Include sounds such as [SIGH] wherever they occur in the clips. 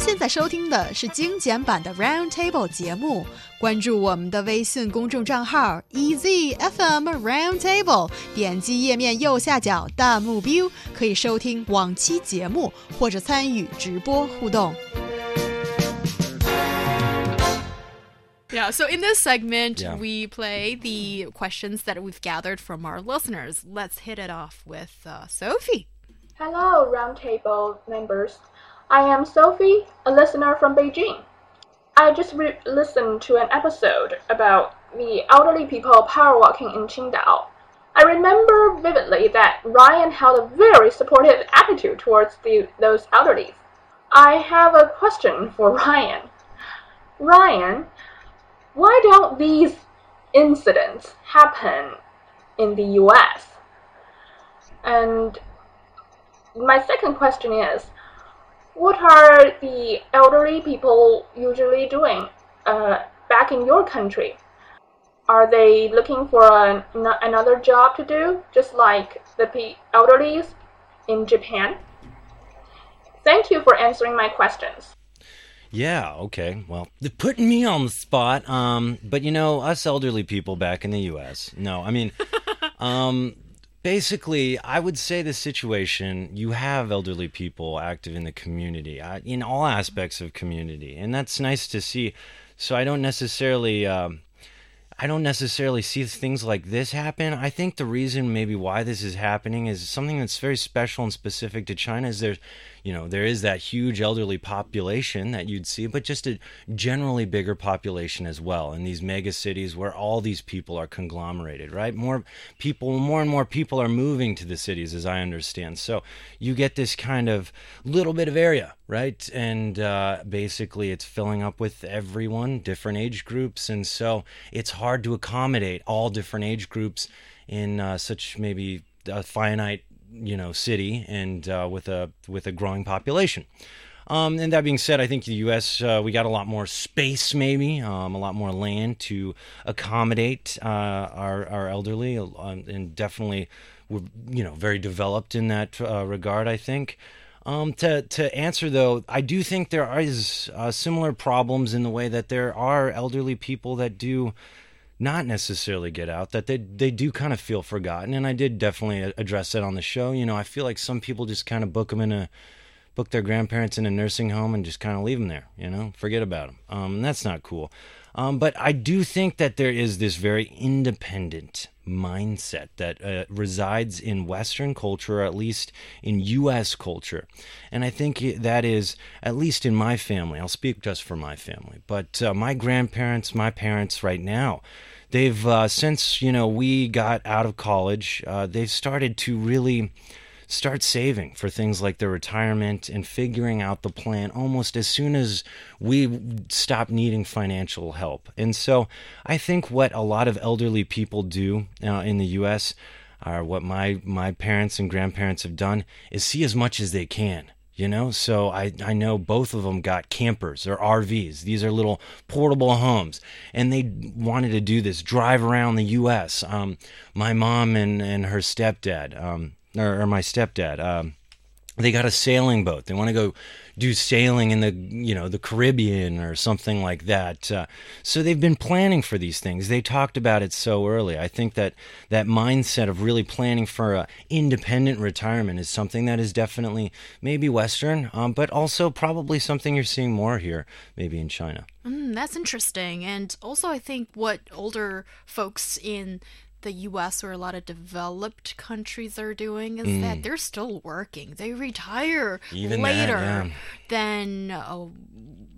现在收听的是精简版的 Round Table 节目。关注我们的微信公众账号 EZFM Round Table，点击页面右下角弹幕 view，可以收听往期节目或者参与直播互动。Yeah, so in this segment, Yeah. we play the questions that we've gathered from our listeners. Let's hit it off with uh, Sophie. Hello, Roundtable members. I am Sophie, a listener from Beijing. I just listened to an episode about the elderly people power walking in Qingdao. I remember vividly that Ryan held a very supportive attitude towards the, those elderly. I have a question for Ryan. Ryan, why don't these incidents happen in the US? And my second question is what are the elderly people usually doing uh, back in your country? Are they looking for an, another job to do, just like the pe- elderlies in Japan? Thank you for answering my questions. Yeah, okay. Well, they're putting me on the spot. Um, but you know, us elderly people back in the US. No, I mean [LAUGHS] um basically, I would say the situation you have elderly people active in the community, uh, in all aspects of community, and that's nice to see. So I don't necessarily um I don't necessarily see things like this happen. I think the reason maybe why this is happening is something that's very special and specific to China is there's you know there is that huge elderly population that you'd see but just a generally bigger population as well. In these mega cities where all these people are conglomerated right? More people more and more people are moving to the cities as i understand. So you get this kind of little bit of area right and uh, basically it's filling up with everyone different age groups and so it's hard to accommodate all different age groups in uh, such maybe a finite you know city and uh, with a with a growing population. Um, and that being said, I think the U.S. Uh, we got a lot more space, maybe um, a lot more land to accommodate uh, our our elderly, um, and definitely we're you know very developed in that uh, regard. I think. Um, to to answer though, I do think there is uh, similar problems in the way that there are elderly people that do not necessarily get out that they they do kind of feel forgotten and I did definitely address that on the show. You know I feel like some people just kind of book them in a book their grandparents in a nursing home and just kind of leave them there you know? Forget about them um that's not cool um but I do think that there is this very independent mindset that uh, resides in Western culture, or at least in U.S. culture. And I think that is, at least in my family, I'll speak just for my family, but uh, my grandparents, my parents right now, they've, uh, since, you know, we got out of college, uh, they've started to really start saving for things like their retirement and figuring out the plan almost as soon as we stop needing financial help. And so I think what a lot of elderly people do uh, in the US are what my my parents and grandparents have done is see as much as they can you know? So I, I know both of them got campers or rvs these are little portable homes. And they wanted to do this drive around the us um, my mom and, and her stepdad um, or, or my stepdad. Um, they got a sailing boat. They want to go do sailing in the you know the Caribbean or something like that. Uh, so they've been planning for these things. They talked about it so early. I think that that mindset of really planning for a independent retirement is something that is definitely maybe Western, um, but also probably something you're seeing more here, maybe in China. Mm, that's interesting. And also, I think what older folks in the US or a lot of developed countries are doing is Mm. that they're still working. They retire Even that, later yeah. than uh,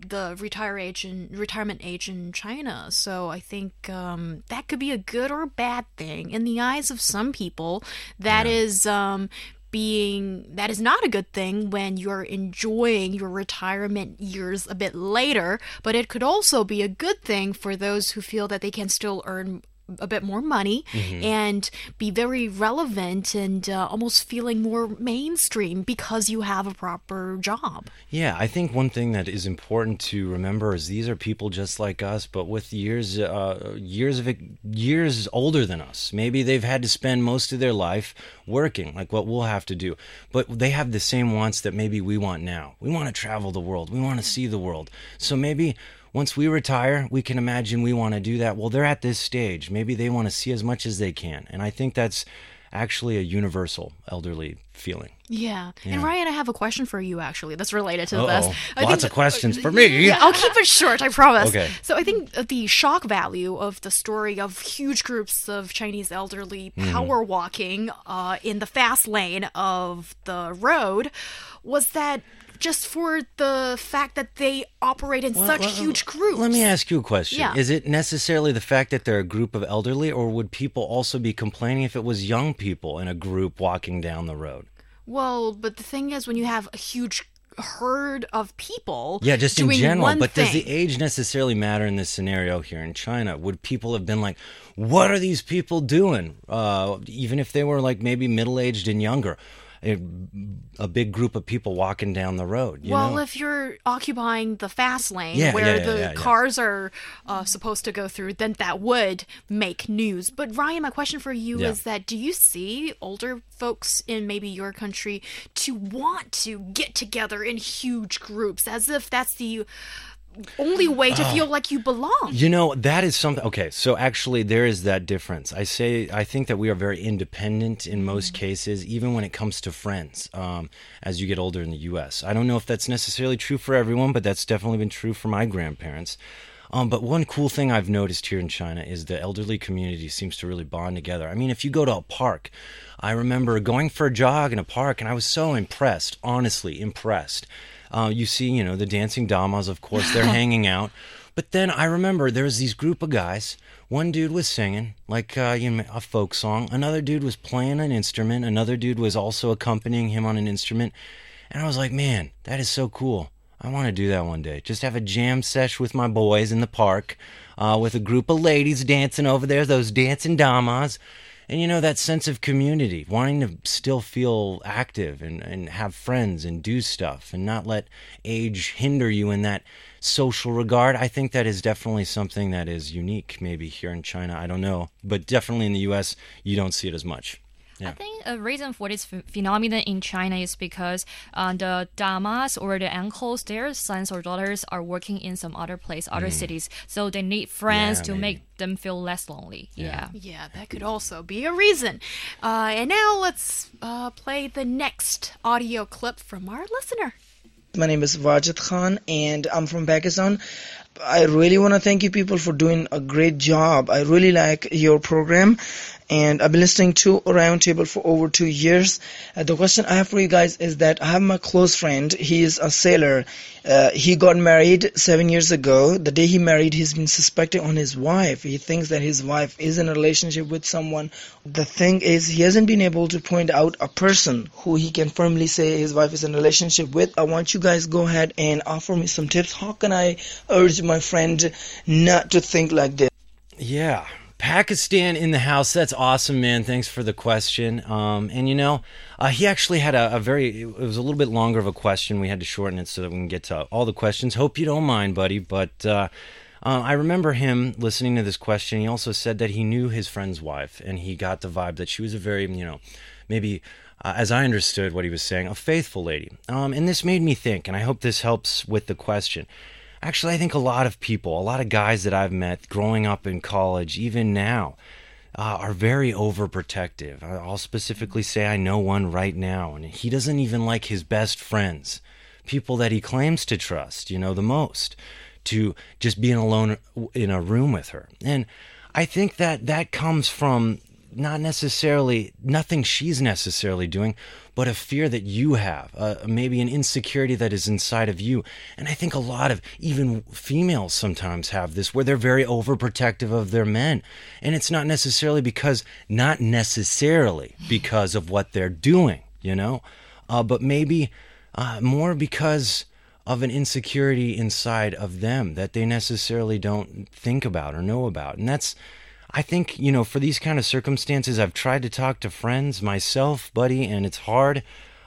the retire age in, retirement age in China. So I think um, that could be a good or bad thing in the eyes of some people. That is. Um, being that is not a good thing when you're enjoying your retirement years a bit later, but it could also be a good thing for those who feel that they can still earn a bit more money Mm-hmm. and be very relevant and uh, almost feeling more mainstream because you have a proper job. Yeah, I think one thing that is important to remember is these are people just like us, but with years, uh, years of years older than us. Maybe they've had to spend most of their life working, like what we'll have to do. But they have the same wants that maybe we want now. We want to travel the world. We want to see the world. So maybe once we retire, we can imagine we want to do that. Well, they're at this stage. Maybe they want to see as much as they can, and I think that's actually a universal elderly feeling. Yeah. And Ryan, I have a question for you actually that's related to Uh-oh. this. I Lots of questions for me. Yeah, I'll keep it short, I promise. Okay. So I think the shock value of the story of huge groups of Chinese elderly Mm-hmm. power walking uh, in the fast lane of the road was that just for the fact that they operate in such Well, huge groups. Let me ask you a question. Yeah. Is it necessarily the fact that they're a group of elderly, or would people also be complaining if it was young people in a group walking down the road? Well, but the thing is, when you have a huge herd of people, Yeah, just in general. But does the age necessarily matter in this scenario here in China? Would people have been like, what are these people doing? Uh, even if they were like maybe middle aged and younger, a, a big group of people walking down the road. You well, know? if you're occupying the fast lane Yeah, where yeah, yeah, the cars are uh, supposed to go through, then that would make news. But Ryan, my question for you is that do you see older folks in maybe your country to want to get together in huge groups as if that's the only way to feel like you belong? You know, that is something. Okay, so actually, there is that difference. I say, I think that we are very independent in most cases, even when it comes to friends, um, as you get older in the U.S. I don't know if that's necessarily true for everyone, but that's definitely been true for my grandparents. Um, but one cool thing I've noticed here in China is the elderly community seems to really bond together. I mean, if you go to a park, I remember going for a jog in a park, and I was so impressed, honestly, impressed. Uh, you see, you know, the dancing damas, of course, they're [LAUGHS] hanging out. But then I remember there was these group of guys. One dude was singing like uh, you know, a folk song. Another dude was playing an instrument. Another dude was also accompanying him on an instrument. And I was like, man, that is so cool. I want to do that one day. Just have a jam sesh with my boys in the park, uh, with a group of ladies dancing over there, those dancing damas. And you know, that sense of community, wanting to still feel active and, and have friends and do stuff and not let age hinder you in that social regard. I think that is definitely something that is unique, maybe here in China. I don't know. But definitely in the US, you don't see it as much. I think a reason for this ph- phenomenon in China is because uh, the damas or the uncles, their sons or daughters are working in some other place, other cities, so they need friends Yeah, to maybe. make them feel less lonely. Yeah. Yeah, that could also be a reason. Uh, and now let's uh, play the next audio clip from our listener. My name is Wajid Khan and I'm from Pakistan. I really want to thank you people for doing a great job. I really like your program and I've been listening to Roundtable for over two years. Uh, the question I have for you guys is that I have my close friend. He is a sailor. Uh, he got married seven years ago. The day he married, he's been suspecting on his wife. He thinks that his wife is in a relationship with someone. The thing is, he hasn't been able to point out a person who he can firmly say his wife is in a relationship with. I want you guys go ahead and offer me some tips. How can I urge my friend not to think like this? Yeah. Pakistan in the house. That's awesome, man. Thanks for the question. Um, and you know, uh, he actually had a, a very, it was a little bit longer of a question. We had to shorten it so that we can get to all the questions. Hope you don't mind, buddy. But uh, uh, I remember him listening to this question. He also said that he knew his friend's wife and he got the vibe that she was a very, you know, maybe. Uh, as I understood what he was saying, a faithful lady. Um, and this made me think, and I hope this helps with the question. Actually, I think a lot of people, a lot of guys that I've met growing up in college, even now, uh, are very overprotective. I'll specifically say I know one right now, and he doesn't even like his best friends, people that he claims to trust, you know, the most, to just being alone in a room with her. And I think that that comes from not necessarily nothing she's necessarily doing, but a fear that you have, uh, maybe an insecurity that is inside of you. And I think a lot of even females sometimes have this where they're very overprotective of their men. And it's not necessarily because, not necessarily because of what they're doing, you know, uh, but maybe uh, more because of an insecurity inside of them that they necessarily don't think about or know about. And that's, I think, you know, for these kind of circumstances, I've tried to talk to friends, myself, buddy, and it's hard.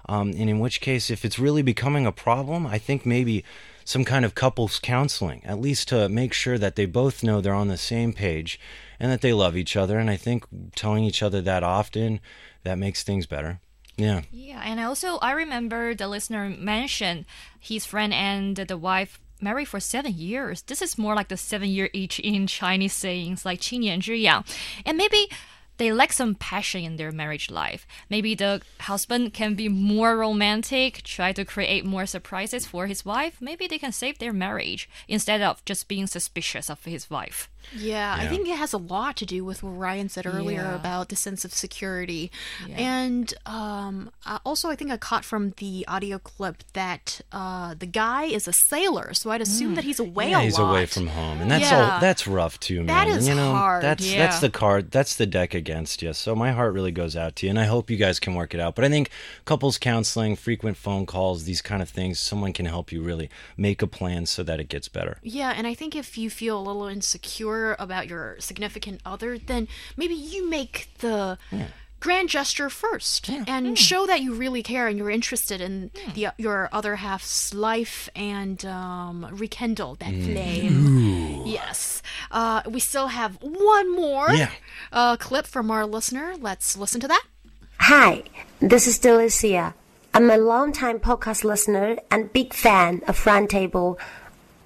Um, and in which case, if it's really becoming a problem, I think maybe some kind of couples counseling, at least to make sure that they both know they're on the same page and that they love each other. And I think telling each other that often, that makes things better. Yeah. Yeah, and also I remember the listener mentioned his friend and the wife married for seven years. This is more like the seven year each in Chinese sayings, like 七年之痒. And maybe they lack some passion in their marriage life. Maybe the husband can be more romantic, try to create more surprises for his wife. Maybe they can save their marriage instead of just being suspicious of his wife. Yeah, I think it has a lot to do with what Ryan said earlier Yeah. about the sense of security. Yeah. And um, also, I think I caught from the audio clip that uh, the guy is a sailor, so I'd assume that he's away yeah, a he's lot. away from home, and that's Yeah. all. That's rough too, man. That And, is you know, hard, That's yeah. that's the card. That's the deck against you. So my heart really goes out to you, and I hope you guys can work it out. But I think couples counseling, frequent phone calls, these kind of things, someone can help you really make a plan so that it gets better. Yeah, and I think if you feel a little insecure about your significant other, then maybe you make the grand gesture first and show that you really care and you're interested in the your other half's life and um, rekindle that flame. Yes. Uh, we still have one more Yeah. uh, clip from our listener. Let's listen to that. Hi, this is Delicia. I'm a longtime podcast listener and big fan of Roundtable.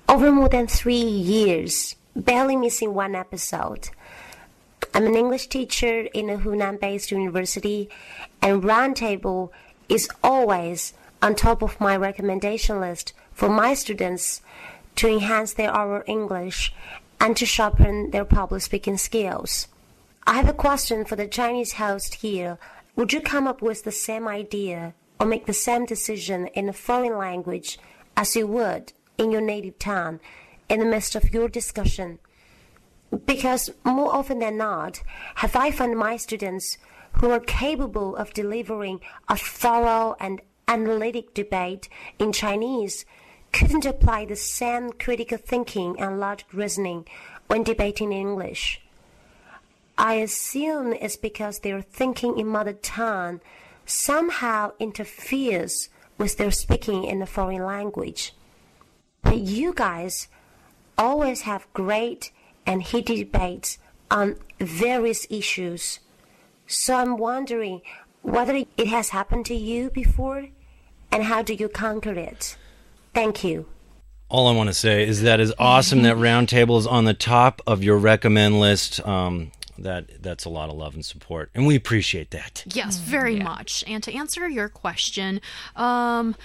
Over more than three years, barely missing one episode. I'm an English teacher in a Hunan-based university, and Roundtable is always on top of my recommendation list for my students to enhance their oral English and to sharpen their public speaking skills. I have a question for the Chinese host here. Would you come up with the same idea or make the same decision in a foreign language as you would in your native tongue in the midst of your discussion? Because more often than not, have I found my students who are capable of delivering a thorough and analytic debate in Chinese couldn't apply the same critical thinking and logic reasoning when debating in English. I assume it's because their thinking in mother tongue somehow interferes with their speaking in a foreign language. But you guys always have great and heated debates on various issues. So I'm wondering whether it has happened to you before and how do you conquer it? Thank you. All I want to say is that is awesome that Roundtable is on the top of your recommend list. Um, that that's a lot of love and support, and we appreciate that. Yes, very much. And to answer your question, um,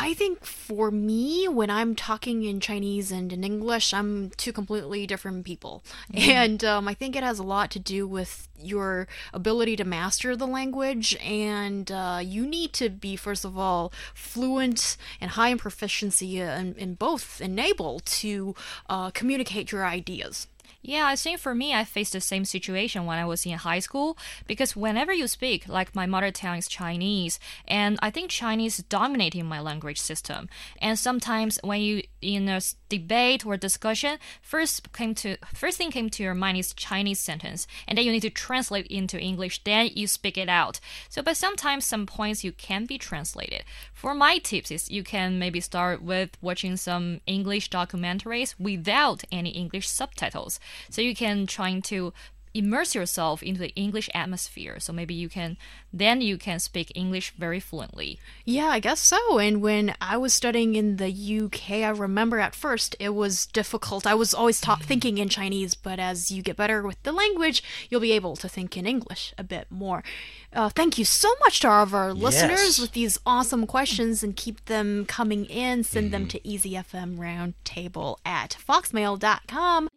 I think for me, when I'm talking in Chinese and in English, I'm two completely different people. And um, I think it has a lot to do with your ability to master the language. And uh, you need to be, first of all, fluent and high in proficiency in, in both, and able to uh, communicate your ideas. Yeah, I think for me, I faced the same situation when I was in high school because whenever you speak, like my mother tongue is Chinese, and I think Chinese is dominating my language system. And sometimes when you in a debate or discussion, first came to first thing came to your mind is Chinese sentence, and then you need to translate into English. Then you speak it out. So, but sometimes some points you can be translated. For my tips is you can maybe start with watching some English documentaries without any English subtitles. So you can trying to immerse yourself into the English atmosphere. So maybe you can then you can speak English very fluently. Yeah, I guess so. And when I was studying in the UK, I remember at first it was difficult. I was always ta- thinking in Chinese, but as you get better with the language, you'll be able to think in English a bit more. Uh, thank you so much to all of our listeners with these awesome questions and keep them coming in. Send them to EasyFM Roundtable at foxmail.com.